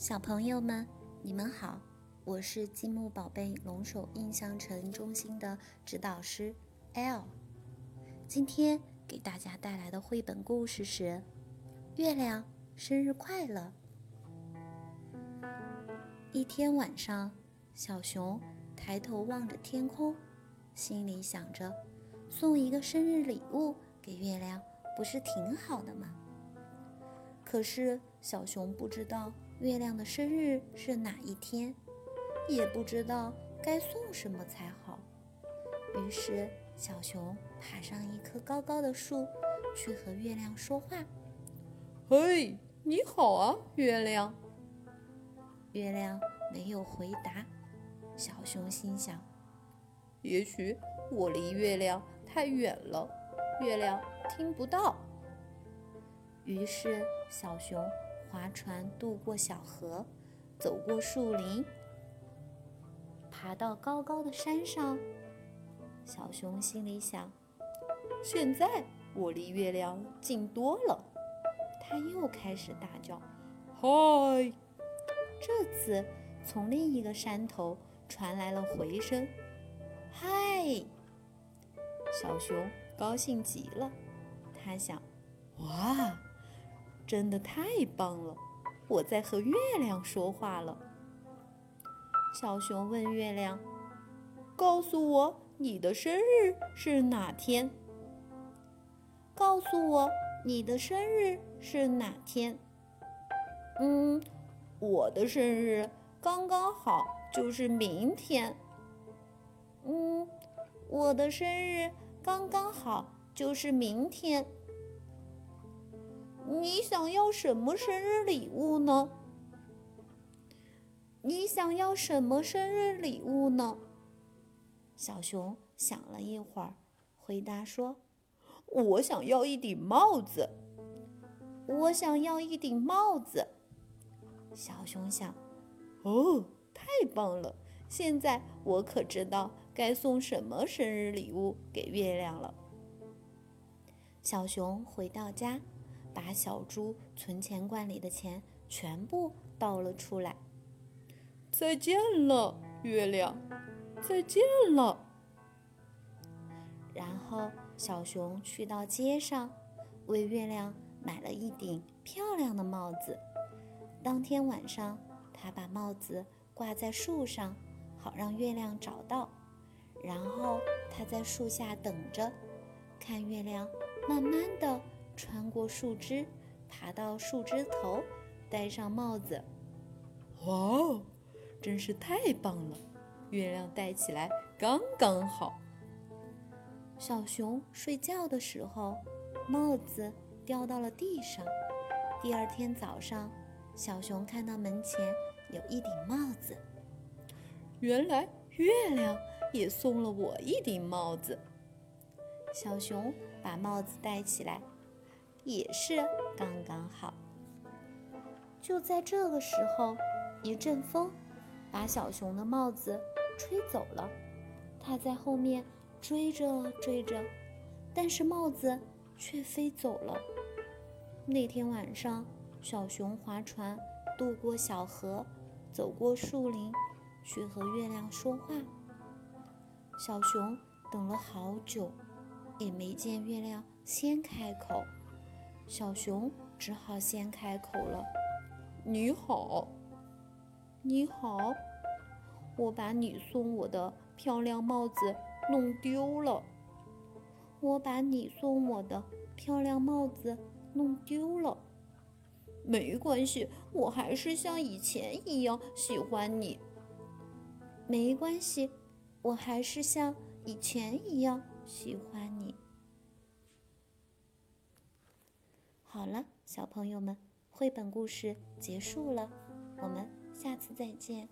小朋友们，你们好，我是积木宝贝龙首印象城中心的指导师 L。今天给大家带来的绘本故事是《月亮生日快乐》。一天晚上，小熊抬头望着天空，心里想着：送一个生日礼物给月亮，不是挺好的吗？可是小熊不知道。月亮的生日是哪一天？也不知道该送什么才好。于是，小熊爬上一棵高高的树，去和月亮说话：“嘿，你好啊，月亮。”月亮没有回答。小熊心想：“也许我离月亮太远了，月亮听不到。”于是，小熊。划船渡过小河，走过树林，爬到高高的山上。小熊心里想：“现在我离月亮近多了。”他又开始大叫：“嗨！”这次从另一个山头传来了回声：“嗨！”小熊高兴极了，他想：“哇！”真的太棒了！我在和月亮说话了。小熊问月亮：“告诉我你的生日是哪天？”“告诉我你的生日是哪天？”“嗯，我的生日刚刚好就是明天。”“嗯，我的生日刚刚好就是明天。”你想要什么生日礼物呢？你想要什么生日礼物呢？小熊想了一会儿，回答说：“我想要一顶帽子。”我想要一顶帽子。小熊想：“哦，太棒了！现在我可知道该送什么生日礼物给月亮了。”小熊回到家。把小猪存钱罐里的钱全部倒了出来。再见了，月亮！再见了。然后小熊去到街上，为月亮买了一顶漂亮的帽子。当天晚上，他把帽子挂在树上，好让月亮找到。然后他在树下等着，看月亮慢慢的。穿过树枝，爬到树枝头，戴上帽子。哇哦，真是太棒了！月亮戴起来刚刚好。小熊睡觉的时候，帽子掉到了地上。第二天早上，小熊看到门前有一顶帽子。原来月亮也送了我一顶帽子。小熊把帽子戴起来。也是刚刚好。就在这个时候，一阵风把小熊的帽子吹走了。它在后面追着追着，但是帽子却飞走了。那天晚上，小熊划船渡过小河，走过树林，去和月亮说话。小熊等了好久，也没见月亮先开口。小熊只好先开口了：“你好，你好，我把你送我的漂亮帽子弄丢了。我把你送我的漂亮帽子弄丢了。没关系，我还是像以前一样喜欢你。没关系，我还是像以前一样喜欢你。”好了，小朋友们，绘本故事结束了，我们下次再见。